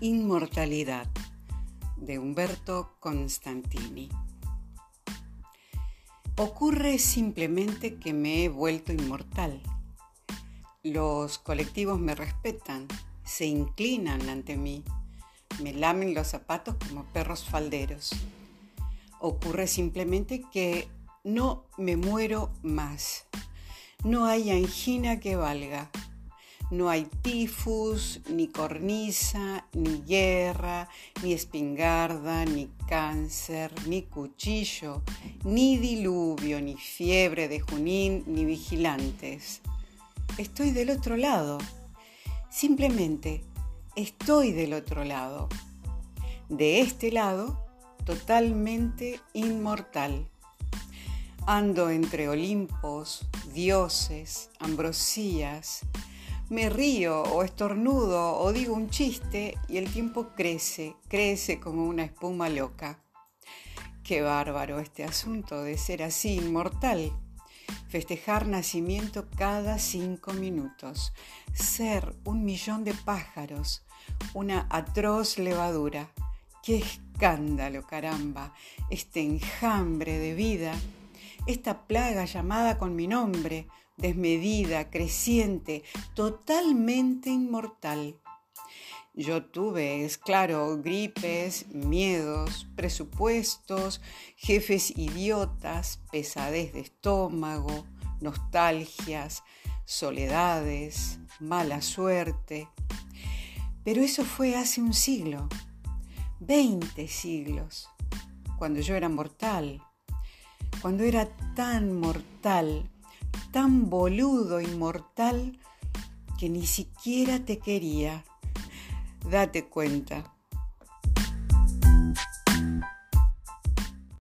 Inmortalidad de Humberto Constantini. Ocurre simplemente que me he vuelto inmortal. Los colectivos me respetan, se inclinan ante mí, me lamen los zapatos como perros falderos. Ocurre simplemente que no me muero más. No hay angina que valga no hay tifus, ni cornisa, ni guerra, ni espingarda, ni cáncer, ni cuchillo, ni diluvio, ni fiebre de Junín, ni vigilantes. Estoy del otro lado. Simplemente estoy del otro lado. De este lado, totalmente inmortal. Ando entre Olimpos, dioses, ambrosías, me río o estornudo o digo un chiste y el tiempo crece, crece como una espuma loca. Qué bárbaro este asunto de ser así inmortal. Festejar nacimiento cada cinco minutos. Ser un millón de pájaros. Una atroz levadura. ¡Qué escándalo, caramba! Este enjambre de vida. Esta plaga llamada con mi nombre desmedida, creciente, totalmente inmortal. Yo tuve, claro, gripes, miedos, presupuestos, jefes idiotas, pesadez de estómago, nostalgias, soledades, mala suerte. Pero eso fue hace un siglo, veinte siglos, cuando yo era mortal, cuando era tan mortal tan boludo, inmortal, que ni siquiera te quería. Date cuenta.